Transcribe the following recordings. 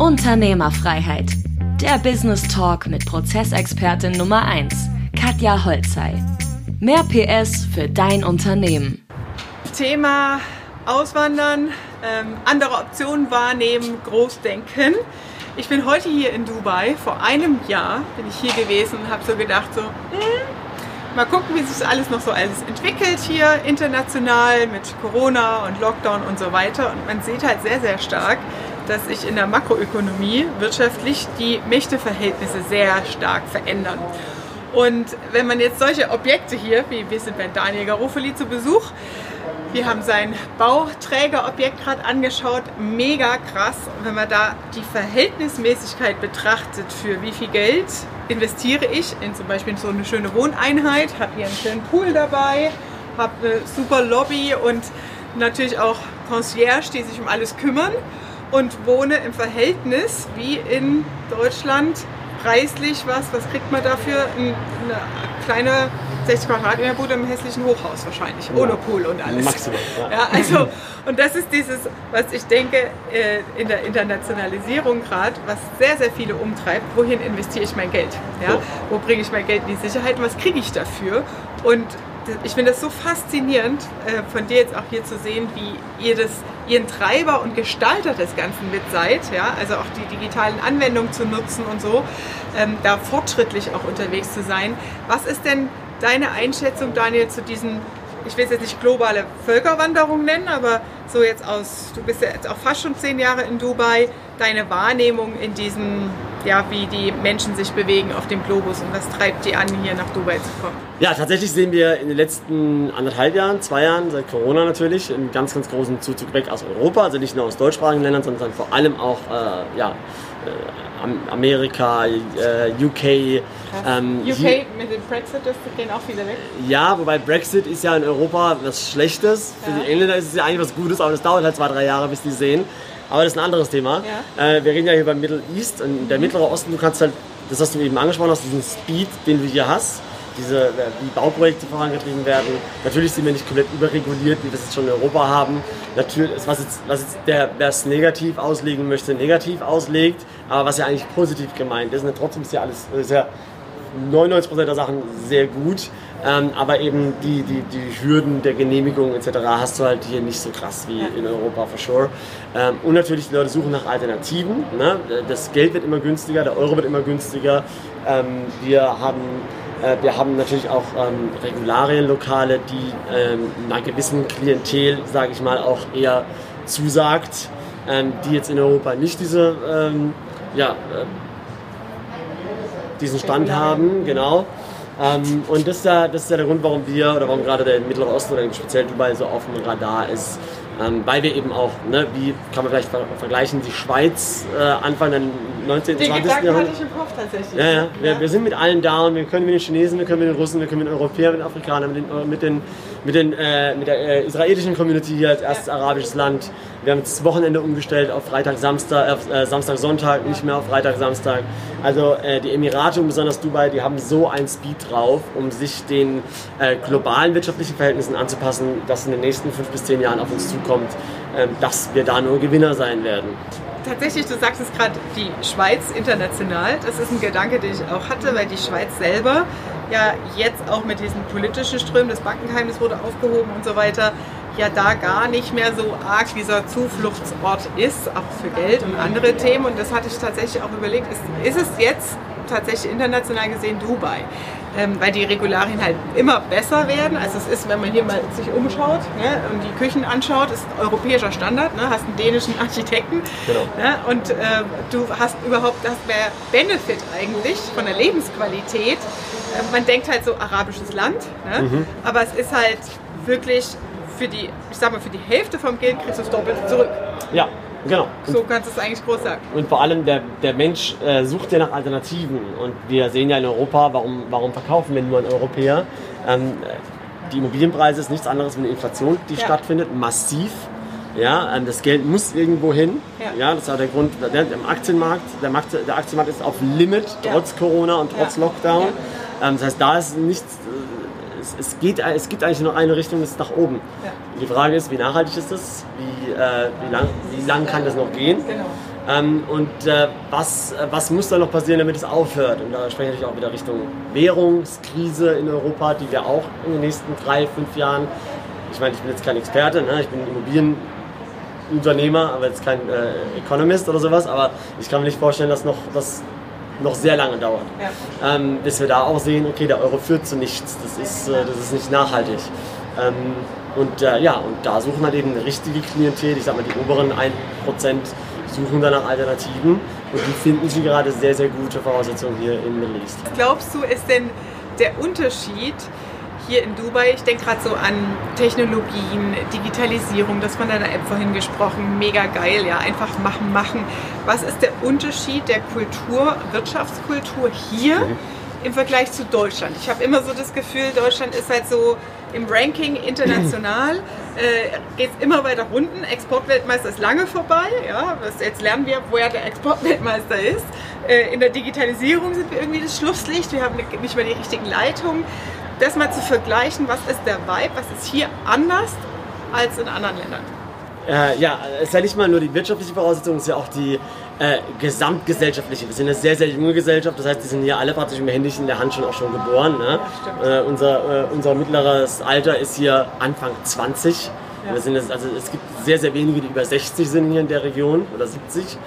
Unternehmerfreiheit. Der Business Talk mit Prozessexpertin Nummer 1, Katja Holzei. Mehr PS für dein Unternehmen. Thema Auswandern, ähm, andere Optionen wahrnehmen, Großdenken. Ich bin heute hier in Dubai. Vor einem Jahr bin ich hier gewesen und habe so gedacht, so, hm, mal gucken, wie sich das alles noch so alles entwickelt hier international mit Corona und Lockdown und so weiter. Und man sieht halt sehr, sehr stark, dass sich in der Makroökonomie wirtschaftlich die Mächteverhältnisse sehr stark verändern. Und wenn man jetzt solche Objekte hier, wie wir sind bei Daniel Garofoli zu Besuch, wir haben sein Bauträgerobjekt gerade angeschaut, mega krass. Wenn man da die Verhältnismäßigkeit betrachtet, für wie viel Geld investiere ich in zum Beispiel so eine schöne Wohneinheit, habe hier einen schönen Pool dabei, habe eine super Lobby und natürlich auch Concierge, die sich um alles kümmern und wohne im Verhältnis wie in Deutschland preislich was, was kriegt man dafür? Eine kleine 60 Quadratmeter Bude im hässlichen Hochhaus wahrscheinlich, ja. ohne Pool und alles. Maximal. Ja. ja. also, und das ist dieses, was ich denke, äh, in der Internationalisierung gerade, was sehr, sehr viele umtreibt. Wohin investiere ich mein Geld? Ja? So. Wo bringe ich mein Geld in die Sicherheit? Was kriege ich dafür? Und ich finde das so faszinierend, äh, von dir jetzt auch hier zu sehen, wie ihr das, ihren Treiber und Gestalter des Ganzen mit seid, ja, also auch die digitalen Anwendungen zu nutzen und so, ähm, da fortschrittlich auch unterwegs zu sein. Was ist denn deine Einschätzung, Daniel, zu diesen, ich will es jetzt nicht globale Völkerwanderung nennen, aber so jetzt aus, du bist ja jetzt auch fast schon zehn Jahre in Dubai, deine Wahrnehmung in diesen, ja, wie die Menschen sich bewegen auf dem Globus und was treibt die an, hier nach Dubai zu kommen? Ja, tatsächlich sehen wir in den letzten anderthalb Jahren, zwei Jahren, seit Corona natürlich, einen ganz, ganz großen Zuzug weg aus Europa, also nicht nur aus deutschsprachigen Ländern, sondern vor allem auch, äh, ja, äh, Amerika, äh, UK. Ähm, UK mit dem Brexit, das gehen auch viele weg. Ja, wobei Brexit ist ja in Europa was Schlechtes. Für ja. die Engländer ist es ja eigentlich was Gutes, aber das dauert halt zwei, drei Jahre, bis die sehen. Aber das ist ein anderes Thema. Ja. Äh, wir reden ja hier beim Middle East und der mhm. Mittlere Osten, du kannst halt, das hast du eben angesprochen hast, diesen Speed, den du hier hast, diese, äh, wie Bauprojekte vorangetrieben werden. Natürlich sind wir nicht komplett überreguliert, wie wir es jetzt schon in Europa haben. Natürlich, was jetzt, was jetzt der, wer es negativ auslegen möchte, negativ auslegt, aber was ja eigentlich positiv gemeint ist. Und trotzdem ist ja alles, ist ja 99% der Sachen sehr gut. Ähm, aber eben die, die, die Hürden der Genehmigung etc. hast du halt hier nicht so krass wie in Europa for sure. Ähm, und natürlich die Leute suchen nach Alternativen. Ne? Das Geld wird immer günstiger, der Euro wird immer günstiger. Ähm, wir haben äh, wir haben natürlich auch ähm, Regularienlokale, die ähm, einer gewissen Klientel, sage ich mal, auch eher zusagt, ähm, die jetzt in Europa nicht diese, ja, äh, diesen Stand haben, genau. Ähm, und das ist, ja, das ist ja der Grund, warum wir oder warum gerade der Mittlere Osten oder speziell Dubai so auf dem Radar ist. Ähm, weil wir eben auch, ne, wie kann man vielleicht vergleichen, die Schweiz äh, Anfang des 19. und 20. Jahrhunderts. hatte ich im Kopf tatsächlich. Ja, ja. Wir, wir, sind mit allen da und wir können mit den Chinesen, wir können mit den Russen, wir können mit den Europäern, mit den Afrikanern, mit, den, mit, den, mit, den, äh, mit der äh, israelischen Community hier als erstes ja. arabisches Land. Wir haben das Wochenende umgestellt auf Freitag, Samstag, auf äh, Samstag, Sonntag, nicht mehr auf Freitag, Samstag. Also äh, die Emirate und besonders Dubai, die haben so ein Speed drauf, um sich den äh, globalen wirtschaftlichen Verhältnissen anzupassen, dass in den nächsten fünf bis zehn Jahren auf uns zukommt, ähm, dass wir da nur Gewinner sein werden tatsächlich, du sagst es gerade, die Schweiz international. Das ist ein Gedanke, den ich auch hatte, weil die Schweiz selber ja jetzt auch mit diesen politischen Strömen, das Bankengeheimnis wurde aufgehoben und so weiter, ja da gar nicht mehr so arg dieser Zufluchtsort ist, auch für Geld und andere Themen. Und das hatte ich tatsächlich auch überlegt, ist, ist es jetzt tatsächlich international gesehen Dubai? Ähm, weil die Regularien halt immer besser werden. Also es ist, wenn man hier mal sich umschaut ne, und die Küchen anschaut, ist europäischer Standard. Ne, hast einen dänischen Architekten genau. ne, und äh, du hast überhaupt das mehr Benefit eigentlich von der Lebensqualität. Äh, man denkt halt so arabisches Land, ne, mhm. aber es ist halt wirklich für die, ich sag mal, für die Hälfte vom Geld kriegst du es doppelt zurück. Ja, Genau. So kannst du es eigentlich groß sagen. Und vor allem der, der Mensch äh, sucht ja nach Alternativen. Und wir sehen ja in Europa, warum, warum verkaufen wir nur an Europäer? Ähm, die Immobilienpreise ist nichts anderes wie eine Inflation, die ja. stattfindet, massiv. Ja, ähm, das Geld muss irgendwo hin. Ja. ja das ist auch der Grund, der, der Aktienmarkt, der, Markt, der Aktienmarkt ist auf Limit, trotz ja. Corona und trotz Lockdown. Ähm, das heißt, da ist nichts es, es, geht, es gibt eigentlich nur eine Richtung, das ist nach oben. Ja. Die Frage ist, wie nachhaltig ist das? Wie, äh, wie, lang, wie lang kann das noch gehen? Genau. Ähm, und äh, was, was muss da noch passieren, damit es aufhört? Und da spreche ich auch wieder Richtung Währungskrise in Europa, die wir auch in den nächsten drei, fünf Jahren, ich meine, ich bin jetzt kein Experte, ne? ich bin Immobilienunternehmer, aber jetzt kein äh, Economist oder sowas, aber ich kann mir nicht vorstellen, dass noch das noch sehr lange dauert. Ja. Ähm, bis wir da auch sehen, okay, der Euro führt zu nichts, das ist, äh, das ist nicht nachhaltig. Ähm, und äh, ja, und da suchen halt eben eine richtige Klientel, ich sag mal die oberen 1% suchen dann nach Alternativen und die finden sie gerade sehr, sehr gute Voraussetzungen hier in Middle East. Was glaubst du, ist denn der Unterschied hier in Dubai, ich denke gerade so an Technologien, Digitalisierung, das von deiner App vorhin gesprochen, mega geil, ja, einfach machen, machen. Was ist der Unterschied der Kultur, Wirtschaftskultur hier mhm. im Vergleich zu Deutschland? Ich habe immer so das Gefühl, Deutschland ist halt so im Ranking international, äh, geht es immer weiter unten. Exportweltmeister ist lange vorbei, ja, jetzt lernen wir, woher der Exportweltmeister ist. Äh, in der Digitalisierung sind wir irgendwie das Schlusslicht, wir haben nicht mehr die richtigen Leitungen das mal zu vergleichen, was ist der Vibe, was ist hier anders als in anderen Ländern? Äh, ja, es ist ja nicht mal nur die wirtschaftliche Voraussetzung, es ist ja auch die äh, gesamtgesellschaftliche. Wir sind eine sehr, sehr junge Gesellschaft, das heißt, die sind hier alle praktisch mit dem Handy in der Hand schon auch schon geboren. Ne? Ja, äh, unser, äh, unser mittleres Alter ist hier Anfang 20. Ja. Wir sind jetzt, also es gibt sehr, sehr wenige, die über 60 sind hier in der Region oder 70.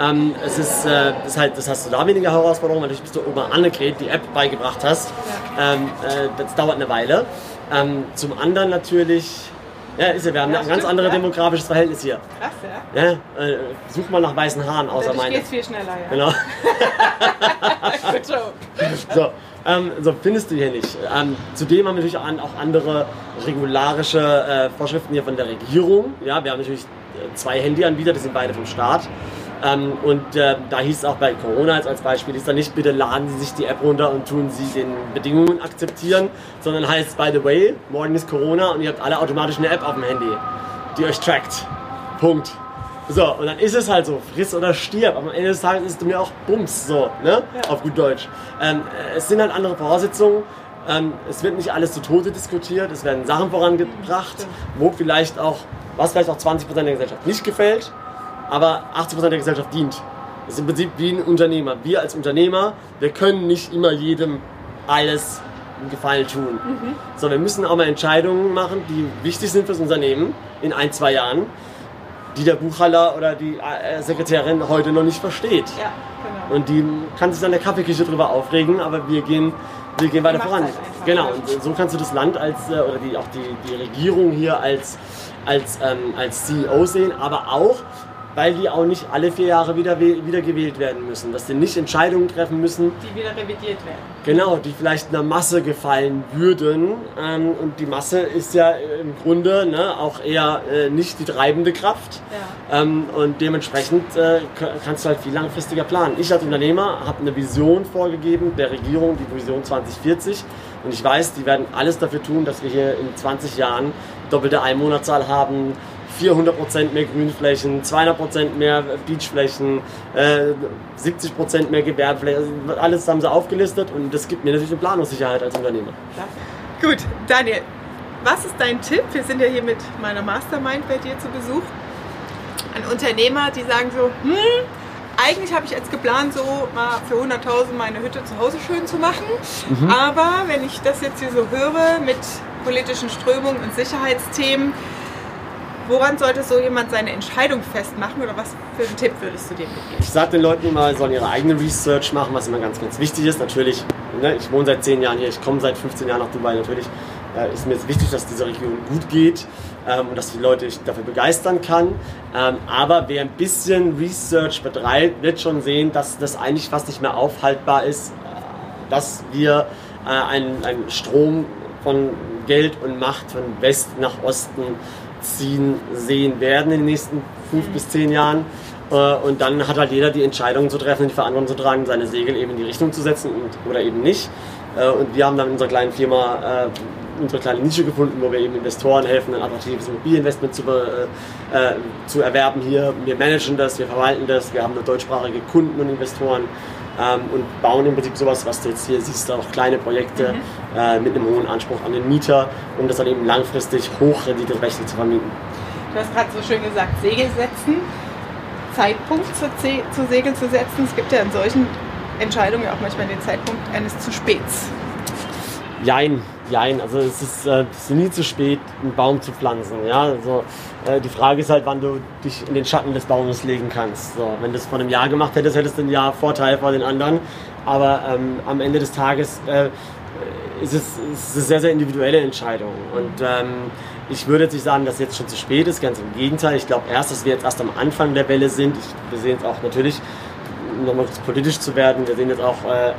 Ähm, es ist, äh, ist halt, das hast du da weniger Herausforderungen, weil du bis du Oma Annegret die App beigebracht hast. Ja. Ähm, äh, das dauert eine Weile. Ähm, zum anderen natürlich, ja, ist ja, wir haben ja, ein ganz anderes ja. demografisches Verhältnis hier. Krass, ja. ja äh, such mal nach weißen Haaren außer meine. geht's viel schneller, ja. Genau. so, ähm, so findest du hier nicht. Ähm, zudem haben wir natürlich auch andere regularische äh, Vorschriften hier von der Regierung. Ja, wir haben natürlich äh, zwei Handyanbieter, die sind beide vom Staat. Ähm, und äh, da hieß es auch bei Corona als Beispiel, hieß da nicht, bitte laden Sie sich die App runter und tun Sie den Bedingungen akzeptieren, sondern heißt, by the way, morgen ist Corona und ihr habt alle automatisch eine App auf dem Handy, die euch trackt. Punkt. So, und dann ist es halt so, friss oder stirb. Aber am Ende des Tages ist es mir auch Bums, so, ne? Ja. Auf gut Deutsch. Ähm, es sind halt andere Voraussetzungen. Ähm, es wird nicht alles zu Tode diskutiert. Es werden Sachen vorangebracht, wo vielleicht auch, was vielleicht auch 20% der Gesellschaft nicht gefällt aber 80% der Gesellschaft dient. Das ist im Prinzip wie ein Unternehmer. Wir als Unternehmer, wir können nicht immer jedem alles einen Gefallen tun. Mhm. So, wir müssen auch mal Entscheidungen machen, die wichtig sind fürs Unternehmen in ein, zwei Jahren, die der Buchhalter oder die äh, Sekretärin heute noch nicht versteht. Ja, genau. Und die kann sich dann der Kaffeeküche drüber aufregen, aber wir gehen, wir gehen weiter voran. Halt genau, und so kannst du das Land als, äh, oder die, auch die, die Regierung hier als, als, ähm, als CEO sehen, aber auch weil die auch nicht alle vier Jahre wieder, wieder gewählt werden müssen. Dass die nicht Entscheidungen treffen müssen. Die wieder revidiert werden. Genau, die vielleicht einer Masse gefallen würden. Ähm, und die Masse ist ja im Grunde ne, auch eher äh, nicht die treibende Kraft. Ja. Ähm, und dementsprechend äh, kannst du halt viel langfristiger planen. Ich als Unternehmer habe eine Vision vorgegeben der Regierung, die Vision 2040. Und ich weiß, die werden alles dafür tun, dass wir hier in 20 Jahren doppelte Einwohnerzahl haben, 400% mehr Grünflächen, 200% mehr Beachflächen, äh, 70% mehr Gewerbeflächen. Also alles haben sie aufgelistet und das gibt mir natürlich eine Planungssicherheit als Unternehmer. Ja. Gut, Daniel, was ist dein Tipp? Wir sind ja hier mit meiner Mastermind bei dir zu Besuch. An Unternehmer, die sagen so, hm, eigentlich habe ich jetzt geplant, so mal für 100.000 meine Hütte zu Hause schön zu machen. Mhm. Aber wenn ich das jetzt hier so höre mit politischen Strömungen und Sicherheitsthemen, Woran sollte so jemand seine Entscheidung festmachen oder was für einen Tipp würdest du dem mitgeben? Ich sage den Leuten immer, sie sollen ihre eigene Research machen, was immer ganz, ganz wichtig ist. Natürlich, ne, ich wohne seit 10 Jahren hier, ich komme seit 15 Jahren nach Dubai. Natürlich äh, ist mir jetzt wichtig, dass diese Region gut geht ähm, und dass die Leute ich dafür begeistern kann. Ähm, aber wer ein bisschen Research betreibt, wird schon sehen, dass das eigentlich fast nicht mehr aufhaltbar ist, äh, dass wir äh, einen, einen Strom von Geld und Macht von West nach Osten ziehen sehen werden in den nächsten fünf bis zehn Jahren. Äh, und dann hat halt jeder die Entscheidung zu treffen, die Verantwortung zu tragen, seine Segel eben in die Richtung zu setzen und, oder eben nicht. Äh, und wir haben dann in unserer kleinen Firma äh, unsere kleine Nische gefunden, wo wir eben Investoren helfen, ein attraktives Immobilieninvestment zu, zu erwerben hier. Wir managen das, wir verwalten das, wir haben eine deutschsprachige Kunden und Investoren ähm, und bauen im Prinzip sowas, was du jetzt hier siehst, auch kleine Projekte mhm. äh, mit einem hohen Anspruch an den Mieter, um das dann eben langfristig hochrenditerechtlich zu vermieten. Du hast gerade so schön gesagt, Segel setzen. Zeitpunkt zu, zu Segel zu setzen? Es gibt ja in solchen Entscheidungen auch manchmal den Zeitpunkt eines zu späts. Jein, jein. Also es ist, äh, es ist nie zu spät, einen Baum zu pflanzen. Ja? Also, äh, die Frage ist halt, wann du dich in den Schatten des Baumes legen kannst. So, wenn du es vor einem Jahr gemacht hättest, hättest du ein Jahr Vorteil vor den anderen. Aber ähm, am Ende des Tages äh, ist, es, ist eine sehr, sehr individuelle Entscheidung. Und ähm, ich würde jetzt nicht sagen, dass es jetzt schon zu spät ist, ganz im Gegenteil. Ich glaube erst, dass wir jetzt erst am Anfang der Welle sind. Ich, wir sehen es auch natürlich nochmal politisch zu werden. Wir sehen jetzt auch äh,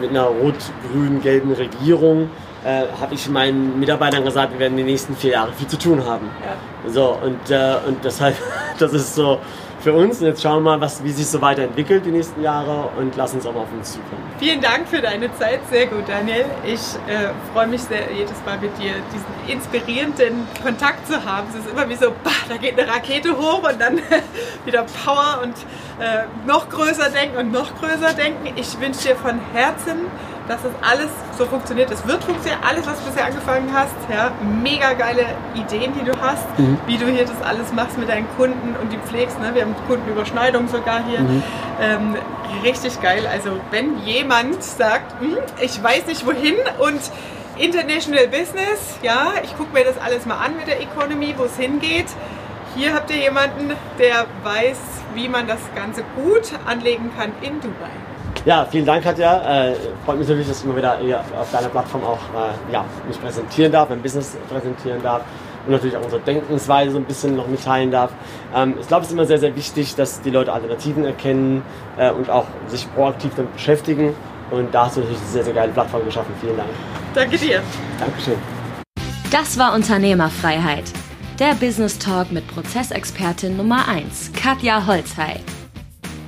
mit einer rot-grün-gelben Regierung, äh, habe ich meinen Mitarbeitern gesagt, wir werden die nächsten vier Jahre viel zu tun haben. Ja. So, und, äh, und deshalb, das ist so für uns. Und jetzt schauen wir mal, was, wie sich so weiterentwickelt die nächsten Jahre und lassen uns auch mal auf uns zukommen. Vielen Dank für deine Zeit. Sehr gut, Daniel. Ich äh, freue mich sehr, jedes Mal mit dir diesen inspirierenden Kontakt zu haben. Es ist immer wie so, bah, da geht eine Rakete hoch und dann wieder Power und äh, noch größer denken und noch größer denken. Ich wünsche dir von Herzen, dass das alles so funktioniert. Es wird funktionieren, alles, was du bisher angefangen hast. Ja, mega geile Ideen, die du hast, mhm. wie du hier das alles machst mit deinen Kunden und die pflegst. Ne? Wir haben Kundenüberschneidung sogar hier. Mhm. Ähm, richtig geil. Also wenn jemand sagt, hm, ich weiß nicht wohin und International Business, ja, ich gucke mir das alles mal an mit der Economy, wo es hingeht. Hier habt ihr jemanden, der weiß, wie man das Ganze gut anlegen kann in Dubai. Ja, vielen Dank, Katja. Äh, freut mich natürlich, dass ich immer wieder hier auf deiner Plattform auch äh, ja, mich präsentieren darf, mein Business präsentieren darf und natürlich auch unsere Denkensweise so ein bisschen noch mitteilen darf. Ähm, ich glaube, es ist immer sehr, sehr wichtig, dass die Leute Alternativen erkennen äh, und auch sich proaktiv damit beschäftigen. Und da hast du natürlich eine sehr, sehr geile Plattform geschaffen. Vielen Dank. Danke dir. Dankeschön. Das war Unternehmerfreiheit. Der Business Talk mit Prozessexpertin Nummer 1, Katja Holzhey.